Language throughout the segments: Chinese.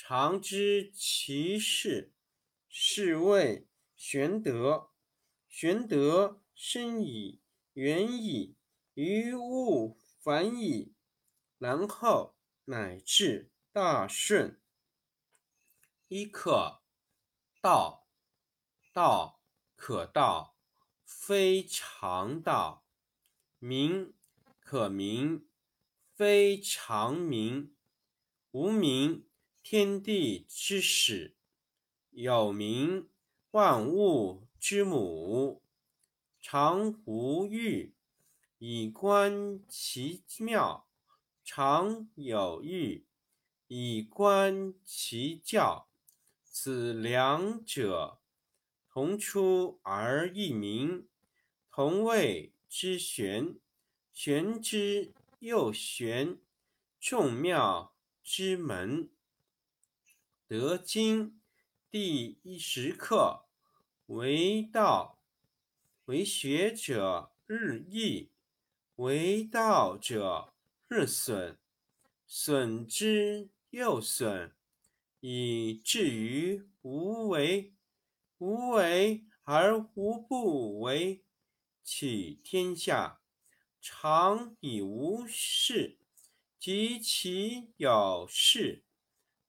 常知其事，是谓玄德。玄德深矣，远矣，于物反矣，然后乃至大顺。一可，道，道可道，非常道；名可名，非常名。无名。天地之始，有名；万物之母。常无欲，以观其妙；常有欲，以观其教。此两者，同出而异名，同谓之玄。玄之又玄，众妙之门。德经第一十课：为道，为学者日益，为道者日损，损之又损，以至于无为。无为而无不为。取天下常以无事，及其有事。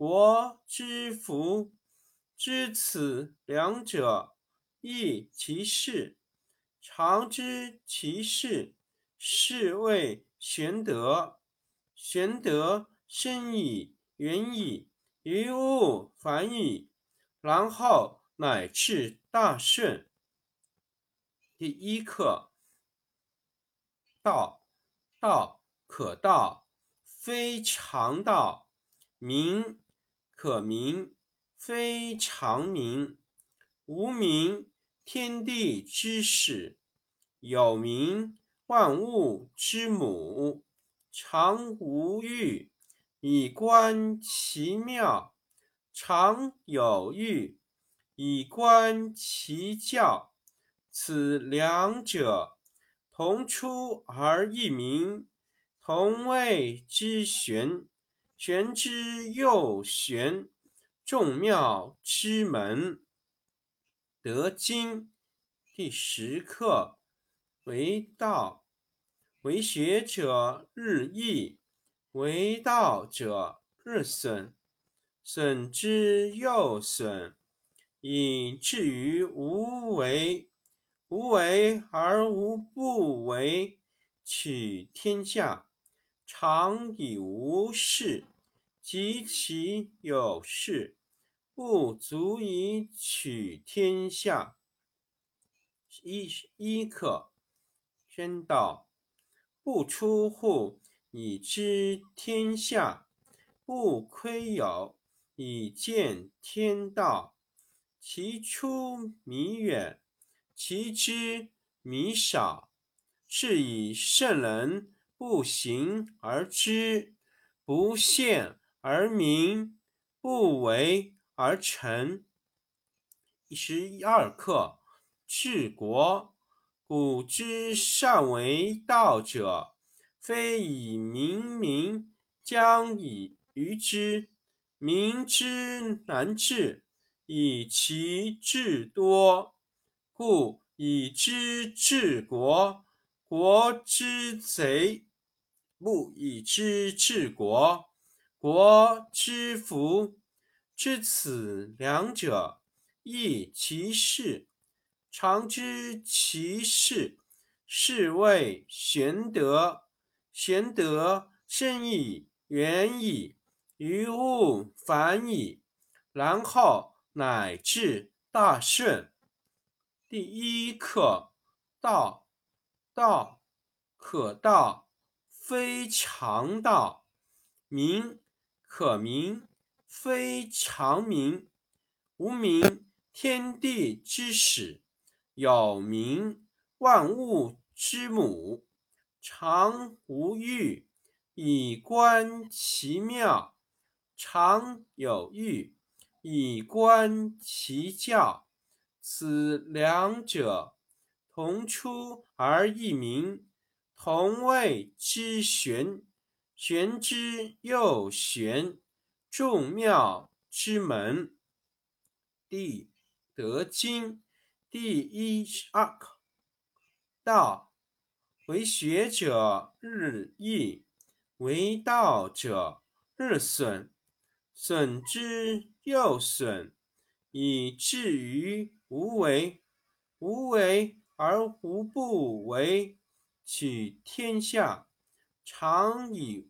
国之福，知此两者，亦其事。常知其事，是谓玄德。玄德深矣，远矣，于物反矣，然后乃至大顺。第一课：道，道可道，非常道；名。可名，非常名。无名，天地之始；有名，万物之母。常无欲，以观其妙；常有欲，以观其教。此两者，同出而异名，同谓之玄。玄之又玄，众妙之门。得经第十课，为道，为学者日益，为道者日损，损之又损，以至于无为。无为而无不为，取天下常以无事，及其有事。不足以取天下。一一课，宣道：不出户，以知天下；不窥牖，以见天道。其出弥远，其知弥少。是以圣人不行而知，不见而民，不为。而成。十一二课，治国。古之善为道者，非以明民，将以愚之。民之难治，以其智多。故以知治国，国之贼；不以知治国，国之福。知此两者，亦其事。常知其事，是谓玄德。玄德深矣，远矣，于物反矣，然后乃至大顺。第一课，道。道，可道，非常道。名，可名。非常名，无名，天地之始；有名，万物之母。常无欲，以观其妙；常有欲，以观其教。此两者，同出而异名，同谓之玄。玄之又玄。众妙之门，第得经第一十二课。道，为学者日益，为道者日损，损之又损，以至于无为。无为而无不为，取天下常以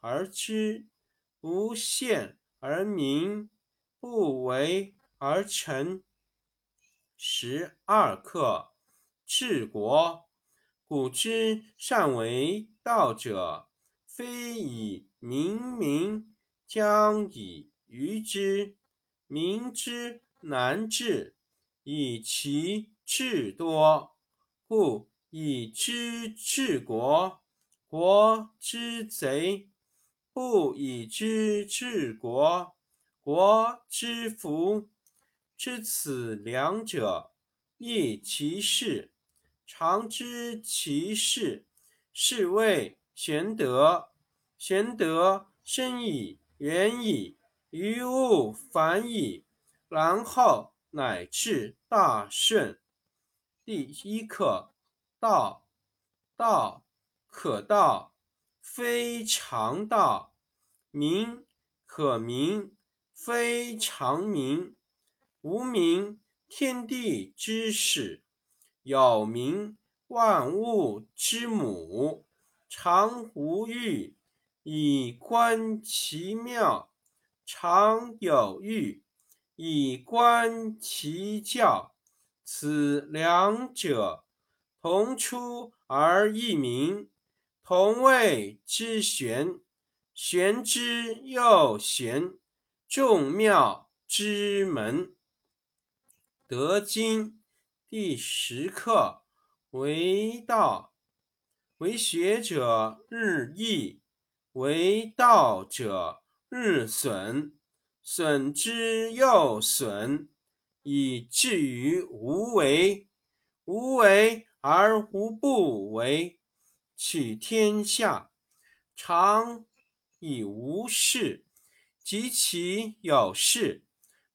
而知，不见而明。不为而成。十二课，治国。古之善为道者，非以明民，将以愚之。民之难治，以其智多。故以知治国，国之贼；不以知治国。国之福，知此两者，亦其事。常知其事，是谓玄德。玄德深矣，远矣，于物反矣，然后乃至大顺。第一课，道。道，可道，非常道。名，可名。非常名，无名，天地之始；有名，万物之母。常无欲，以观其妙；常有欲，以观其教。此两者，同出而异名，同谓之玄。玄之又玄。众妙之门，德经第十课为道，为学者日益，为道者日损，损之又损，以至于无为。无为而无不为。取天下常以无事，及其有事，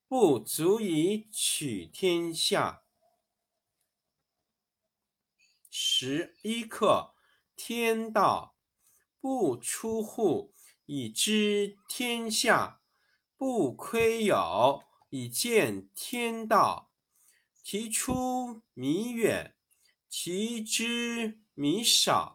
不足以取天下。十一课：天道不出户，以知天下；不窥牖，以见天道。其出弥远，其知弥少。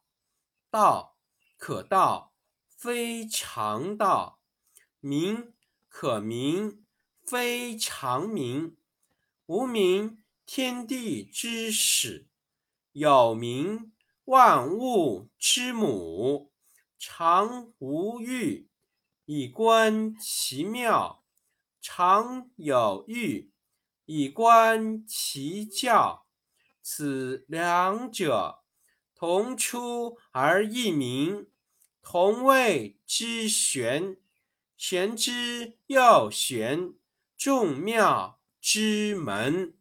道可道，非常道；名可名，非常名。无名，天地之始；有名，万物之母。常无欲，以观其妙；常有欲，以观其教。此两者。同出而异名，同谓之玄。玄之又玄，众妙之门。